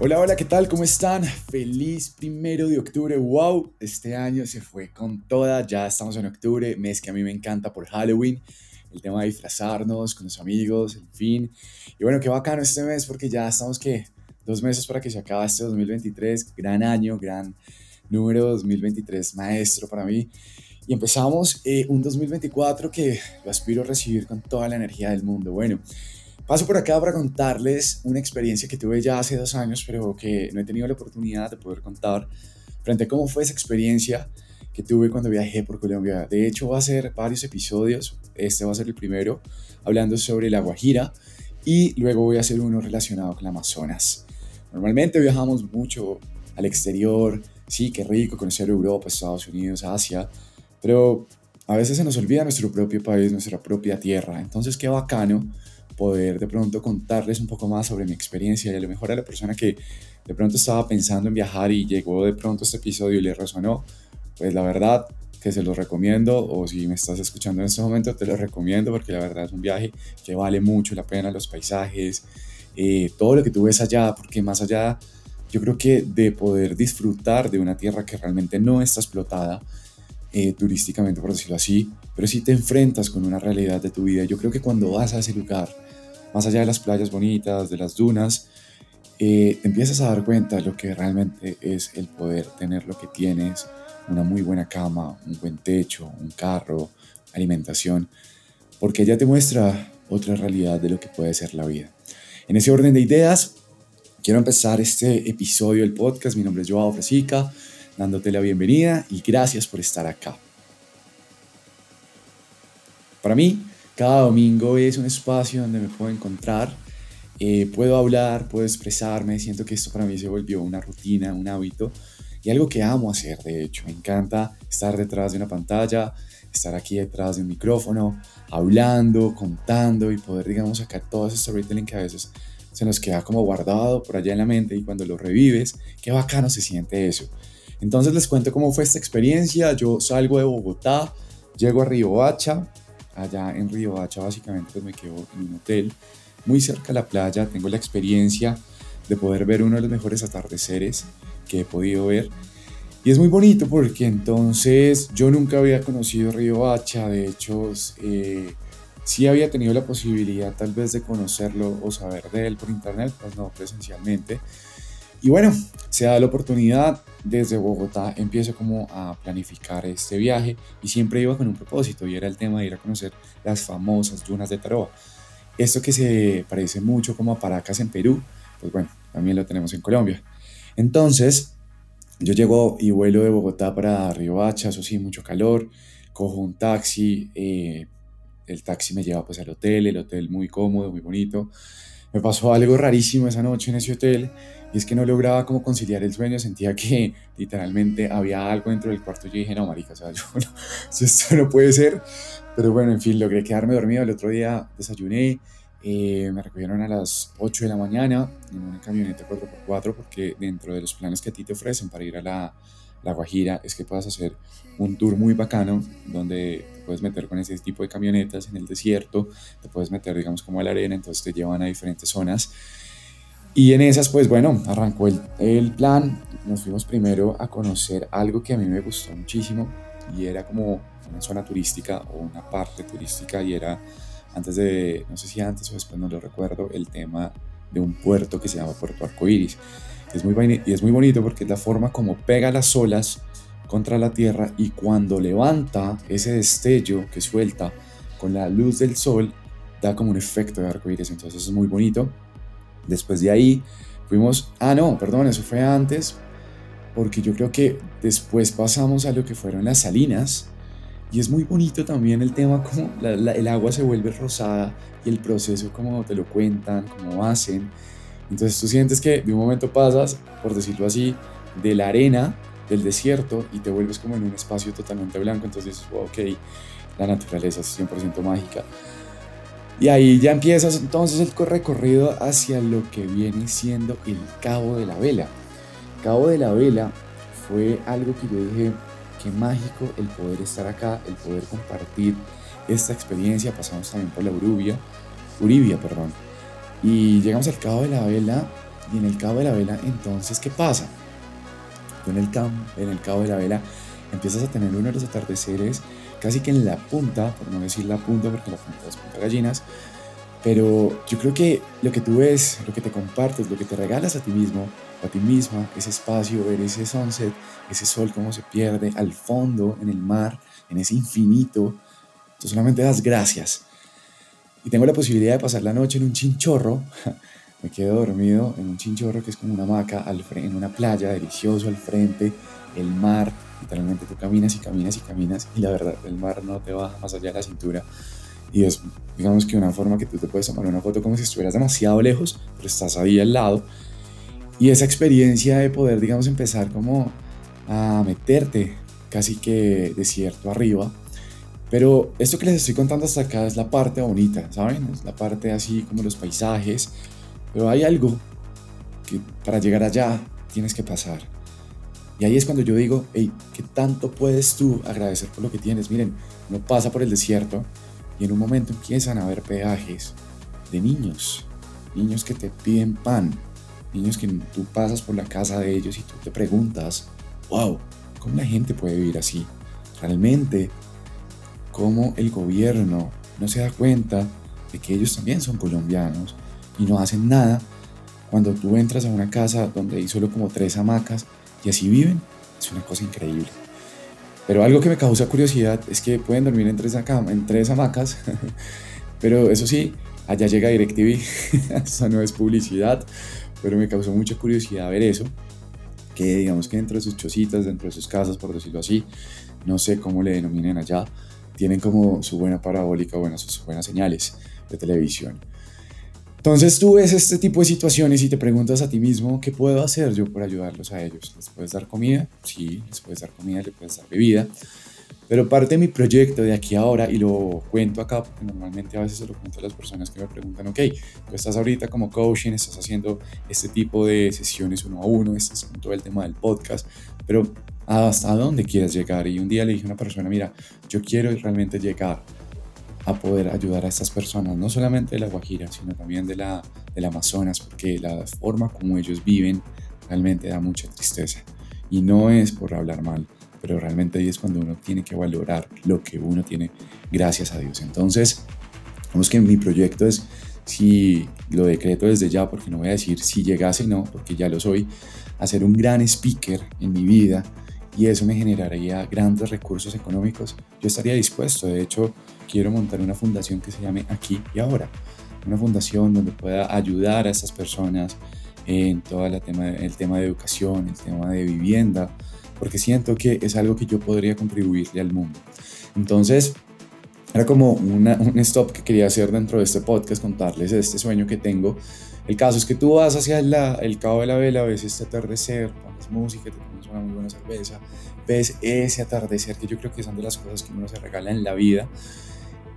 Hola, hola, ¿qué tal? ¿Cómo están? Feliz primero de octubre. ¡Wow! Este año se fue con toda. Ya estamos en octubre, mes que a mí me encanta por Halloween. El tema de disfrazarnos con los amigos, en fin. Y bueno, qué bacano este mes porque ya estamos que dos meses para que se acabe este 2023. Gran año, gran número 2023, maestro para mí. Y empezamos eh, un 2024 que lo aspiro a recibir con toda la energía del mundo. Bueno, Paso por acá para contarles una experiencia que tuve ya hace dos años, pero que no he tenido la oportunidad de poder contar frente a cómo fue esa experiencia que tuve cuando viajé por Colombia. De hecho, va a ser varios episodios. Este va a ser el primero, hablando sobre la Guajira, y luego voy a hacer uno relacionado con el Amazonas. Normalmente viajamos mucho al exterior, sí, qué rico conocer Europa, Estados Unidos, Asia, pero a veces se nos olvida nuestro propio país, nuestra propia tierra. Entonces, qué bacano poder de pronto contarles un poco más sobre mi experiencia y a lo mejor a la persona que de pronto estaba pensando en viajar y llegó de pronto este episodio y le resonó, pues la verdad que se los recomiendo o si me estás escuchando en este momento te lo recomiendo porque la verdad es un viaje que vale mucho la pena, los paisajes, eh, todo lo que tú ves allá, porque más allá yo creo que de poder disfrutar de una tierra que realmente no está explotada, eh, turísticamente, por decirlo así, pero si te enfrentas con una realidad de tu vida. Yo creo que cuando vas a ese lugar, más allá de las playas bonitas, de las dunas, eh, te empiezas a dar cuenta de lo que realmente es el poder tener lo que tienes, una muy buena cama, un buen techo, un carro, alimentación, porque ella te muestra otra realidad de lo que puede ser la vida. En ese orden de ideas, quiero empezar este episodio del podcast. Mi nombre es Joao Fresica, dándote la bienvenida y gracias por estar acá. Para mí, cada domingo es un espacio donde me puedo encontrar, eh, puedo hablar, puedo expresarme, siento que esto para mí se volvió una rutina, un hábito y algo que amo hacer, de hecho, me encanta estar detrás de una pantalla, estar aquí detrás de un micrófono, hablando, contando y poder, digamos, sacar todo ese storytelling que a veces se nos queda como guardado por allá en la mente y cuando lo revives, qué bacano se siente eso. Entonces les cuento cómo fue esta experiencia. Yo salgo de Bogotá, llego a Río Hacha, allá en Río Hacha básicamente pues me quedo en un hotel muy cerca de la playa, tengo la experiencia de poder ver uno de los mejores atardeceres que he podido ver y es muy bonito porque entonces yo nunca había conocido Río Hacha, de hecho eh, sí había tenido la posibilidad tal vez de conocerlo o saber de él por internet, pues no presencialmente. Y bueno, se da la oportunidad, desde Bogotá empiezo como a planificar este viaje y siempre iba con un propósito y era el tema de ir a conocer las famosas dunas de Taroa. Esto que se parece mucho como a Paracas en Perú, pues bueno, también lo tenemos en Colombia. Entonces, yo llego y vuelo de Bogotá para Río Hacha, eso sí, mucho calor, cojo un taxi, eh, el taxi me lleva pues al hotel, el hotel muy cómodo, muy bonito. Me pasó algo rarísimo esa noche en ese hotel y es que no lograba como conciliar el sueño, sentía que literalmente había algo dentro del cuarto. Yo dije, no, marica, o sea, yo no, esto no puede ser. Pero bueno, en fin, logré quedarme dormido. El otro día desayuné, eh, me recogieron a las 8 de la mañana en una camioneta 4x4 porque dentro de los planes que a ti te ofrecen para ir a la, la Guajira es que puedas hacer un tour muy bacano donde te puedes meter con ese tipo de camionetas en el desierto, te puedes meter digamos como a la arena, entonces te llevan a diferentes zonas y en esas, pues bueno, arrancó el, el, plan. Nos fuimos primero a conocer algo que a mí me gustó muchísimo y era como una zona turística o una parte turística y era antes de, no sé si antes o después no lo recuerdo, el tema de un puerto que se llama Puerto Arcoíris. Es muy, y es muy bonito porque es la forma como pega las olas contra la tierra y cuando levanta ese destello que suelta con la luz del sol da como un efecto de arcoíris. Entonces es muy bonito Después de ahí fuimos, ah no, perdón, eso fue antes, porque yo creo que después pasamos a lo que fueron las salinas. Y es muy bonito también el tema como el agua se vuelve rosada y el proceso como te lo cuentan, como hacen. Entonces tú sientes que de un momento pasas, por decirlo así, de la arena del desierto y te vuelves como en un espacio totalmente blanco. Entonces dices, ok, la naturaleza es 100% mágica. Y ahí ya empiezas entonces el recorrido hacia lo que viene siendo el Cabo de la Vela. Cabo de la Vela fue algo que yo dije, qué mágico el poder estar acá, el poder compartir esta experiencia. Pasamos también por la Urubia, Uribia, perdón. Y llegamos al Cabo de la Vela Y en el Cabo de la Vela, entonces, ¿qué pasa? Tú en el, en el Cabo de la Vela empiezas a tener uno de los atardeceres casi que en la punta, por no decir la punta, porque la punta es punta gallinas, pero yo creo que lo que tú ves, lo que te compartes, lo que te regalas a ti mismo, a ti misma, ese espacio, ver ese sunset, ese sol como se pierde al fondo, en el mar, en ese infinito, tú solamente das gracias. Y tengo la posibilidad de pasar la noche en un chinchorro, me quedo dormido en un chinchorro que es como una hamaca al en una playa, delicioso al frente, el mar, literalmente tú caminas y caminas y caminas y la verdad el mar no te baja más allá de la cintura. Y es digamos que una forma que tú te puedes tomar una foto como si estuvieras demasiado lejos pero estás ahí al lado. Y esa experiencia de poder digamos empezar como a meterte casi que desierto arriba pero esto que les estoy contando hasta acá es la parte bonita, ¿saben? Es la parte así como los paisajes. Pero hay algo que para llegar allá tienes que pasar. Y ahí es cuando yo digo, hey, ¿qué tanto puedes tú agradecer por lo que tienes? Miren, uno pasa por el desierto y en un momento empiezan a haber peajes de niños, niños que te piden pan, niños que tú pasas por la casa de ellos y tú te preguntas, wow, ¿cómo la gente puede vivir así? Realmente, ¿cómo el gobierno no se da cuenta de que ellos también son colombianos y no hacen nada cuando tú entras a una casa donde hay solo como tres hamacas y así viven, es una cosa increíble. Pero algo que me causa curiosidad es que pueden dormir en tres, en tres hamacas, pero eso sí, allá llega DirecTV, eso no es publicidad, pero me causó mucha curiosidad ver eso, que digamos que dentro de sus chocitas, dentro de sus casas, por decirlo así, no sé cómo le denominen allá, tienen como su buena parabólica, bueno, buenas señales de televisión. Entonces tú ves este tipo de situaciones y te preguntas a ti mismo, ¿qué puedo hacer yo por ayudarlos a ellos? ¿Les puedes dar comida? Sí, les puedes dar comida, les puedes dar bebida. Pero parte de mi proyecto de aquí a ahora, y lo cuento acá, porque normalmente a veces se lo cuento a las personas que me preguntan, ok, tú estás ahorita como coaching, estás haciendo este tipo de sesiones uno a uno, estás con todo el tema del podcast, pero ¿hasta dónde quieres llegar? Y un día le dije a una persona, mira, yo quiero realmente llegar a poder ayudar a estas personas, no solamente de la Guajira, sino también de la, del Amazonas, porque la forma como ellos viven realmente da mucha tristeza. Y no es por hablar mal, pero realmente ahí es cuando uno tiene que valorar lo que uno tiene gracias a Dios. Entonces, vamos que mi proyecto es, si lo decreto desde ya, porque no voy a decir si llegase, no, porque ya lo soy, hacer un gran speaker en mi vida y eso me generaría grandes recursos económicos, yo estaría dispuesto. De hecho, quiero montar una fundación que se llame Aquí y Ahora. Una fundación donde pueda ayudar a estas personas en todo el tema, el tema de educación, el tema de vivienda, porque siento que es algo que yo podría contribuirle al mundo. Entonces, era como una, un stop que quería hacer dentro de este podcast, contarles este sueño que tengo. El caso es que tú vas hacia el Cabo de la Vela, ves este atardecer, pones música, te pones una muy buena cerveza, ves ese atardecer que yo creo que son de las cosas que uno se regala en la vida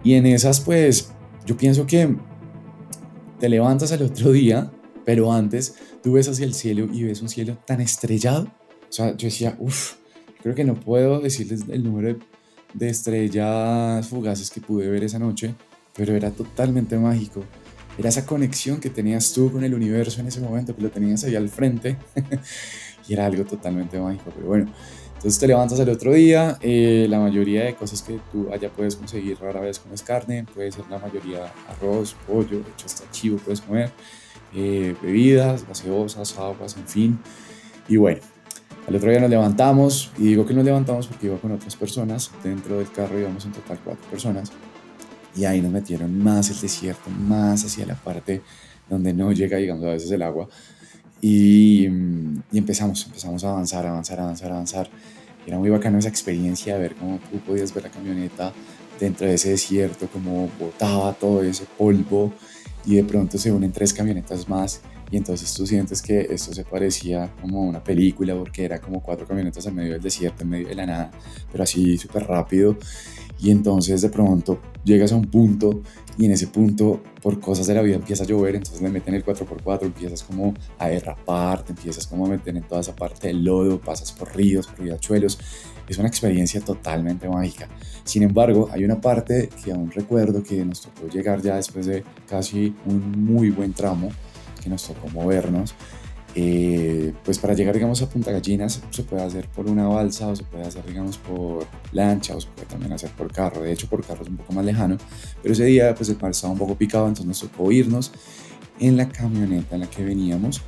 y en esas, pues, yo pienso que te levantas al otro día, pero antes tú ves hacia el cielo y ves un cielo tan estrellado. O sea, yo decía, uff, creo que no puedo decirles el número de, estrellas fugaces que pude ver esa noche, pero era totalmente mágico. Era esa conexión que tenías tú con el universo en ese momento, que lo tenías ahí al frente, y era algo totalmente mágico. Pero bueno, entonces te levantas el otro día, eh, la mayoría de cosas que tú allá puedes conseguir rara vez comes carne, puede ser la mayoría arroz, pollo, de hecho hasta chivo puedes comer, eh, bebidas, gaseosas, aguas, en fin. Y bueno, al otro día nos levantamos, y digo que nos levantamos porque iba con otras personas, dentro del carro íbamos en total cuatro personas, y ahí nos metieron más el desierto, más hacia la parte donde no llega, digamos, a veces el agua. Y, y, empezamos, empezamos a avanzar, avanzar, avanzar, avanzar. Era muy bacano esa experiencia de ver cómo tú podías ver la camioneta dentro de ese desierto, cómo botaba todo ese polvo y de pronto se unen tres camionetas más y entonces tú sientes que esto se parecía como una película porque era como cuatro camionetas en medio del desierto, en medio de la nada, pero así súper rápido y entonces de pronto llegas a un punto y en ese punto por cosas de la vida empieza a llover, entonces le meten el 4x4, empiezas como a derrapar, te empiezas como a meter en toda esa parte del lodo, pasas por ríos, por riachuelos, es una experiencia totalmente mágica. Sin embargo, hay una parte que aún recuerdo que nos tocó llegar ya después de casi un muy buen tramo, que nos tocó movernos, Eh, pues para llegar, digamos, a Punta Gallinas se puede hacer por una balsa o se puede hacer, digamos, por lancha o se puede también hacer por carro. De hecho, por carro es un poco más lejano, pero ese día pues el mar estaba un poco picado, entonces nos tocó irnos en la camioneta en la que veníamos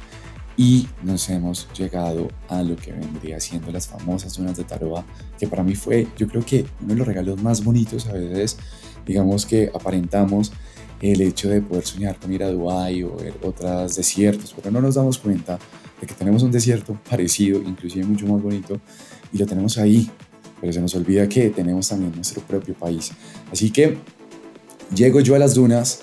y nos hemos llegado a lo que vendría siendo las famosas dunas de Taroa, que para mí fue, yo creo que uno de los regalos más bonitos a veces, digamos que aparentamos el hecho de poder soñar con ir a Dubái o ver otros desiertos, pero no nos damos cuenta de que tenemos un desierto parecido, inclusive mucho más bonito, y lo tenemos ahí, pero se nos olvida que tenemos también nuestro propio país. Así que llego yo a las dunas,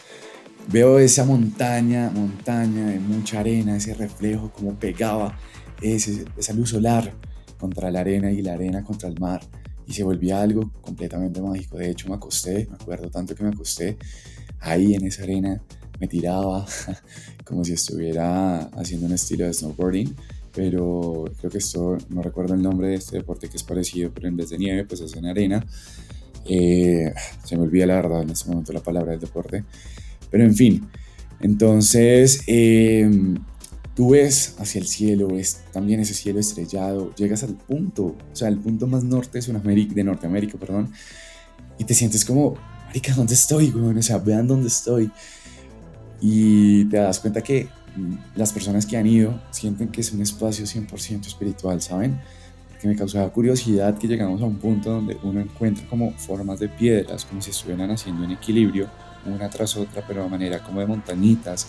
veo esa montaña, montaña de mucha arena, ese reflejo como pegaba ese, esa luz solar contra la arena y la arena contra el mar y se volvía algo completamente mágico. De hecho me acosté, me acuerdo tanto que me acosté ahí en esa arena, me tiraba como si estuviera haciendo un estilo de snowboarding, pero creo que esto, no recuerdo el nombre de este deporte que es parecido, pero en vez de nieve pues es en arena. Eh, se me olvida la verdad en este momento la palabra del deporte, pero en fin, entonces em, tú ves hacia el cielo, ves también ese cielo estrellado, llegas al punto, o sea, el punto más norte de, Sudamérica, de Norteamérica, perdón, y te sientes como, marica, ¿dónde estoy, O sea, vean dónde estoy. Y te das cuenta que mm, las personas que han ido sienten que es un espacio 100% espiritual, ¿saben? Porque me causaba curiosidad que llegamos a un punto donde uno encuentra como formas de piedras, como si estuvieran haciendo un equilibrio una tras otra, pero de manera como de montañitas.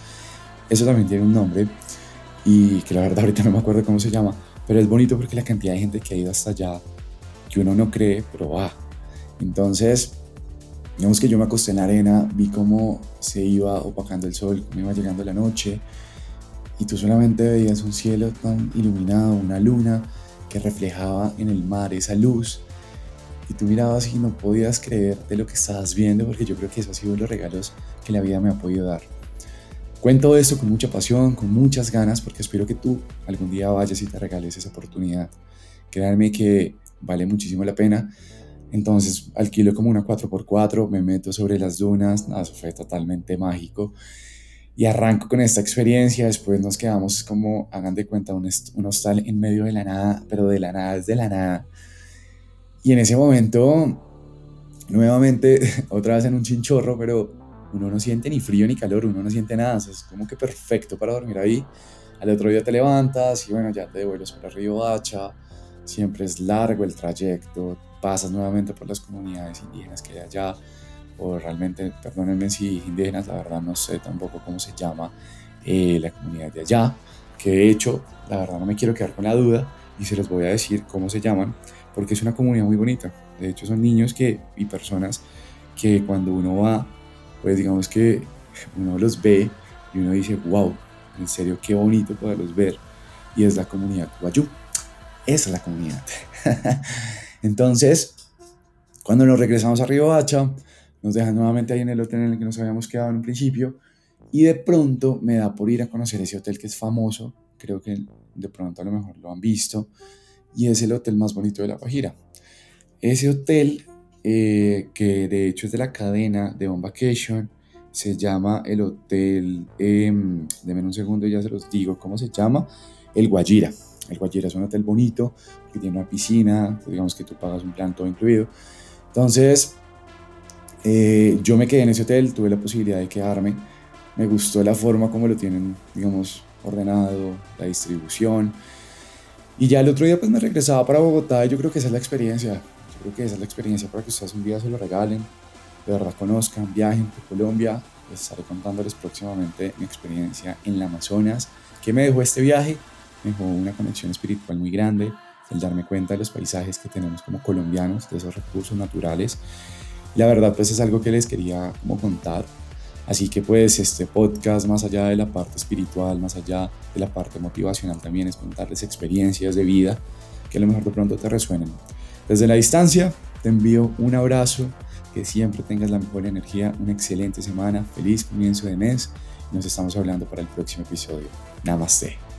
Eso también tiene un nombre y que la verdad ahorita no me acuerdo cómo se llama, pero es bonito porque la cantidad de gente que ha ido hasta allá, que uno no cree, pero va. Entonces, digamos que yo me acosté en la arena, vi cómo se iba opacando el sol, cómo iba llegando la noche, y tú solamente veías un cielo tan iluminado, una luna que reflejaba en el mar esa luz y tú mirabas y no podías creer de lo que estabas viendo, porque yo creo que eso ha sido los regalos que la vida me ha podido dar. Cuento esto con mucha pasión, con muchas ganas, porque espero que tú algún día vayas y te regales esa oportunidad. Créanme que vale muchísimo la pena. Entonces alquilo como una 4x4, me meto sobre las dunas, eso fue totalmente mágico. Y arranco con esta experiencia, después nos quedamos como, hagan de cuenta, un, un hostal en medio de la nada, pero de la nada es de la nada y en ese momento, nuevamente, otra vez en un chinchorro, pero uno no siente ni frío ni calor, uno no siente nada, es como que perfecto para dormir ahí. Al otro día te levantas y bueno, ya te devuelves para Río Hacha, siempre es largo el trayecto, pasas nuevamente por las comunidades indígenas que hay allá, o realmente, perdónenme si indígenas, la verdad no sé tampoco cómo se llama eh, la comunidad de allá, que de hecho, la verdad no me quiero quedar con la duda y se los voy a decir cómo se llaman, porque es una comunidad muy bonita. De hecho, son niños que, y personas que cuando uno va, pues digamos que uno los ve y uno dice, wow, en serio, qué bonito poderlos ver. Y es la comunidad Guayú. Esa es la comunidad. Entonces, cuando nos regresamos a Río Hacha, nos dejan nuevamente ahí en el hotel en el que nos habíamos quedado en un principio. Y de pronto me da por ir a conocer ese hotel que es famoso. Creo que de pronto a lo mejor lo han visto y es el hotel más bonito de La Guajira. Ese hotel, eh, que de hecho es de la cadena de On Vacation, se llama el hotel, eh, denme un segundo y ya se los digo, ¿cómo se llama? El Guajira. El Guajira es un hotel bonito, que tiene una piscina, digamos que tú pagas un plan todo incluido. Entonces, eh, yo me quedé en ese hotel, tuve la posibilidad de quedarme. Me gustó la forma como lo tienen, digamos, ordenado, la distribución. Y ya el otro día pues me regresaba para Bogotá y yo creo que esa es la experiencia. Creo que esa es la experiencia para que ustedes un día se lo regalen, de verdad conozcan, viajen por Colombia. Les estaré contándoles próximamente mi experiencia en la Amazonas. ¿Qué me dejó este viaje? Me dejó una conexión espiritual muy grande, el darme cuenta de los paisajes que tenemos como colombianos, de esos recursos naturales. La verdad pues es algo que les quería como contar Así que pues este podcast, más allá de la parte espiritual, más allá de la parte motivacional, también es contarles experiencias de vida que a lo mejor de pronto te resuenen. Desde la distancia, te envío un abrazo, que siempre tengas la mejor energía, una excelente semana, feliz comienzo de mes. Nos estamos hablando para el próximo episodio. Namaste.